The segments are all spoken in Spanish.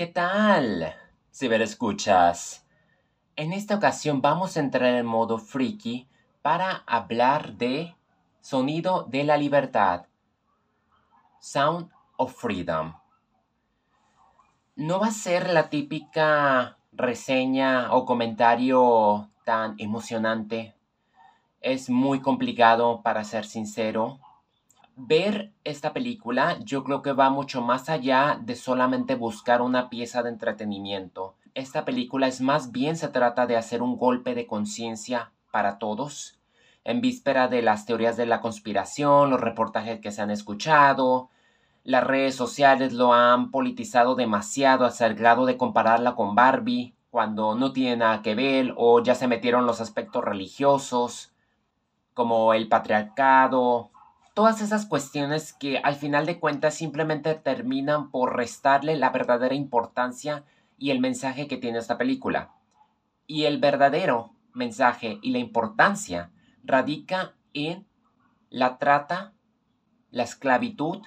¿Qué tal? escuchas. En esta ocasión vamos a entrar en modo freaky para hablar de Sonido de la Libertad. Sound of Freedom. No va a ser la típica reseña o comentario tan emocionante. Es muy complicado para ser sincero ver esta película yo creo que va mucho más allá de solamente buscar una pieza de entretenimiento. Esta película es más bien se trata de hacer un golpe de conciencia para todos. En víspera de las teorías de la conspiración, los reportajes que se han escuchado, las redes sociales lo han politizado demasiado hasta el grado de compararla con Barbie, cuando no tiene nada que ver o ya se metieron los aspectos religiosos, como el patriarcado, todas esas cuestiones que al final de cuentas simplemente terminan por restarle la verdadera importancia y el mensaje que tiene esta película. Y el verdadero mensaje y la importancia radica en la trata, la esclavitud,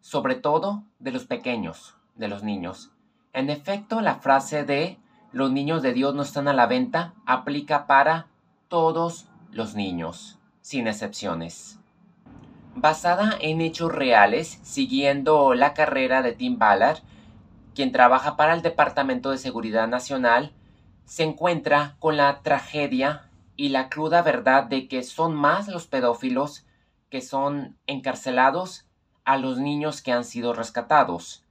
sobre todo de los pequeños, de los niños. En efecto, la frase de los niños de Dios no están a la venta aplica para todos los niños, sin excepciones basada en hechos reales, siguiendo la carrera de Tim Ballard, quien trabaja para el Departamento de Seguridad Nacional, se encuentra con la tragedia y la cruda verdad de que son más los pedófilos que son encarcelados a los niños que han sido rescatados.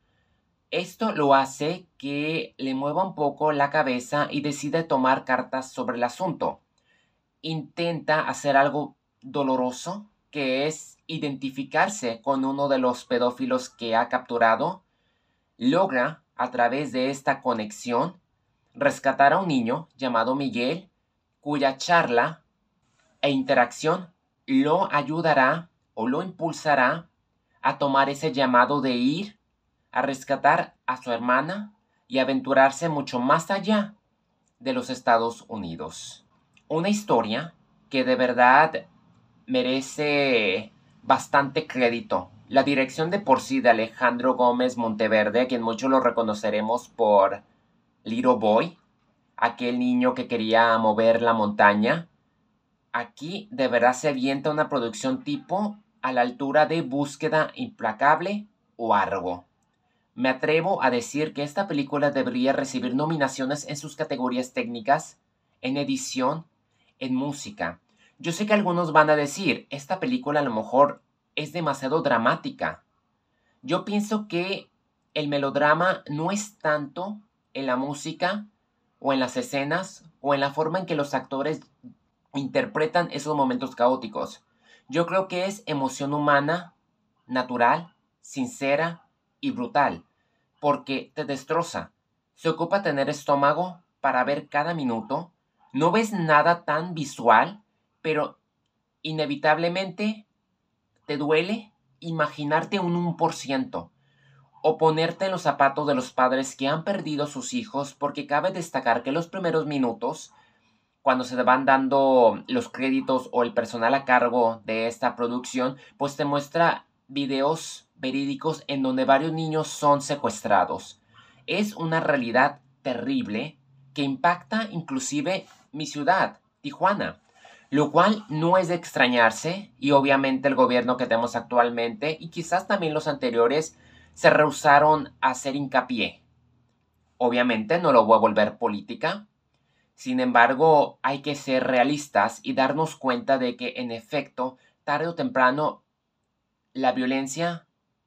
Esto lo hace que le mueva un poco la cabeza y decide tomar cartas sobre el asunto. Intenta hacer algo doloroso, que es identificarse con uno de los pedófilos que ha capturado, logra, a través de esta conexión, rescatar a un niño llamado Miguel, cuya charla e interacción lo ayudará o lo impulsará a tomar ese llamado de ir a rescatar a su hermana y aventurarse mucho más allá de los Estados Unidos. Una historia que de verdad merece bastante crédito. La dirección de por sí de Alejandro Gómez Monteverde, a quien muchos lo reconoceremos por Little Boy, aquel niño que quería mover la montaña. Aquí de verdad se avienta una producción tipo a la altura de Búsqueda Implacable o Argo. Me atrevo a decir que esta película debería recibir nominaciones en sus categorías técnicas, en edición, en música, yo sé que algunos van a decir, esta película a lo mejor es demasiado dramática. Yo pienso que el melodrama no es tanto en la música o en las escenas o en la forma en que los actores interpretan esos momentos caóticos. Yo creo que es emoción humana, natural, sincera y brutal, porque te destroza. Se ocupa tener estómago para ver cada minuto. No ves nada tan visual pero inevitablemente te duele imaginarte un 1% o ponerte en los zapatos de los padres que han perdido sus hijos porque cabe destacar que los primeros minutos cuando se van dando los créditos o el personal a cargo de esta producción, pues te muestra videos verídicos en donde varios niños son secuestrados. Es una realidad terrible que impacta inclusive mi ciudad, Tijuana lo cual no es de extrañarse y obviamente el gobierno que tenemos actualmente y quizás también los anteriores se rehusaron a hacer hincapié. Obviamente no lo voy a volver política, sin embargo hay que ser realistas y darnos cuenta de que en efecto, tarde o temprano, la violencia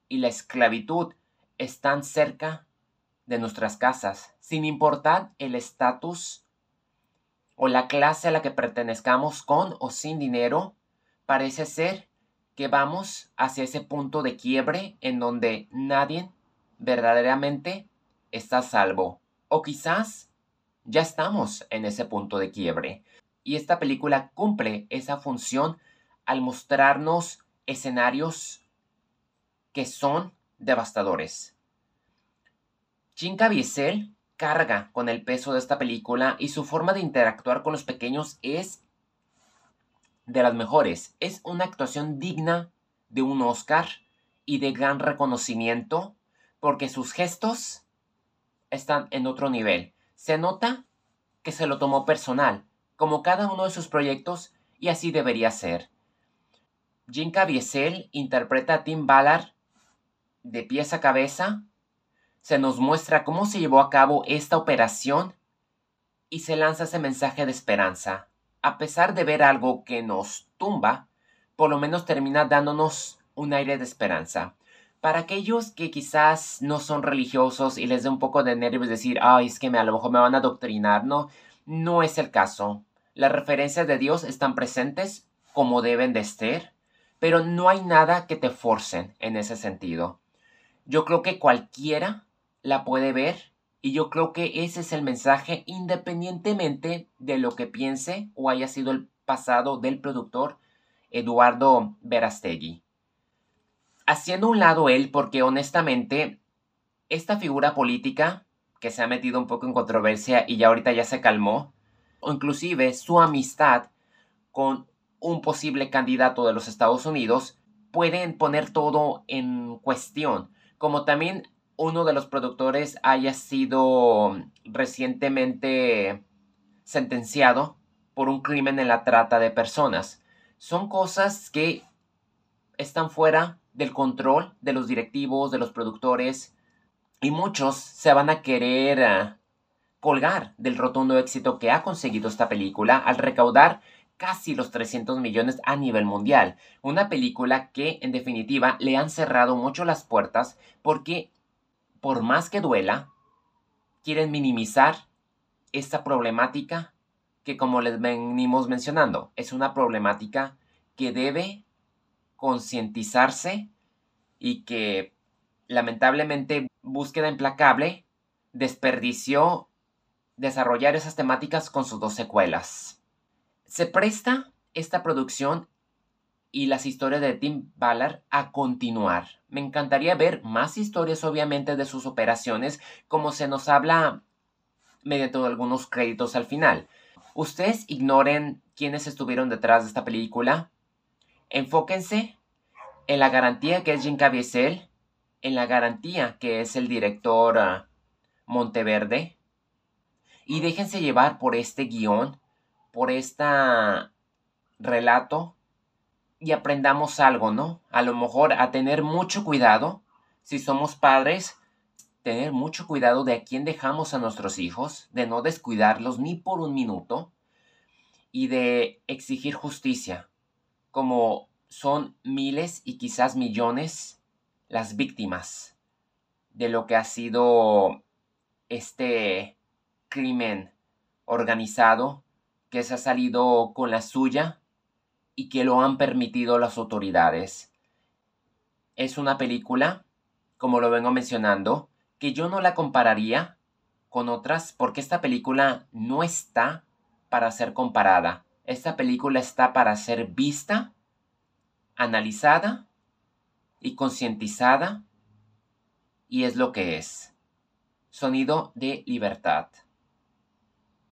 y la esclavitud están cerca de nuestras casas, sin importar el estatus o la clase a la que pertenezcamos con o sin dinero, parece ser que vamos hacia ese punto de quiebre en donde nadie verdaderamente está salvo. O quizás ya estamos en ese punto de quiebre. Y esta película cumple esa función al mostrarnos escenarios que son devastadores. Jim Caviezel carga con el peso de esta película y su forma de interactuar con los pequeños es de las mejores. Es una actuación digna de un Oscar y de gran reconocimiento porque sus gestos están en otro nivel. Se nota que se lo tomó personal, como cada uno de sus proyectos, y así debería ser. Jim Caviezel interpreta a Tim Ballard de pies a cabeza. Se nos muestra cómo se llevó a cabo esta operación y se lanza ese mensaje de esperanza. A pesar de ver algo que nos tumba, por lo menos termina dándonos un aire de esperanza. Para aquellos que quizás no son religiosos y les dé un poco de nervios decir, ay, es que me, a lo mejor me van a adoctrinar, no, no es el caso. Las referencias de Dios están presentes como deben de estar, pero no hay nada que te forcen en ese sentido. Yo creo que cualquiera la puede ver y yo creo que ese es el mensaje independientemente de lo que piense o haya sido el pasado del productor Eduardo Verastegui. Haciendo un lado él, porque honestamente, esta figura política, que se ha metido un poco en controversia y ya ahorita ya se calmó, o inclusive su amistad con un posible candidato de los Estados Unidos, pueden poner todo en cuestión, como también uno de los productores haya sido recientemente sentenciado por un crimen en la trata de personas. Son cosas que están fuera del control de los directivos, de los productores, y muchos se van a querer eh, colgar del rotundo éxito que ha conseguido esta película al recaudar casi los 300 millones a nivel mundial. Una película que en definitiva le han cerrado mucho las puertas porque por más que duela, quieren minimizar esta problemática que como les venimos mencionando, es una problemática que debe concientizarse y que lamentablemente Búsqueda Implacable desperdició desarrollar esas temáticas con sus dos secuelas. Se presta esta producción y las historias de Tim Ballard a continuar. Me encantaría ver más historias obviamente de sus operaciones como se nos habla mediante algunos créditos al final. Ustedes ignoren quiénes estuvieron detrás de esta película Enfóquense en la garantía que es Jim Caviezel, en la garantía que es el director ah, Monteverde, y déjense llevar por este guion, por este relato, y aprendamos algo, ¿no? A lo mejor a tener mucho cuidado, si somos padres, tener mucho cuidado de a quién dejamos a nuestros hijos, de no descuidarlos ni por un minuto, y de exigir justicia como son miles y quizás millones las víctimas de lo que ha sido este crimen organizado que se ha salido con la suya y que lo han permitido las autoridades. Es una película, como lo vengo mencionando, que yo no la compararía con otras porque esta película no está para ser comparada. Esta película está para ser vista, analizada y concientizada y es lo que es. Sonido de libertad.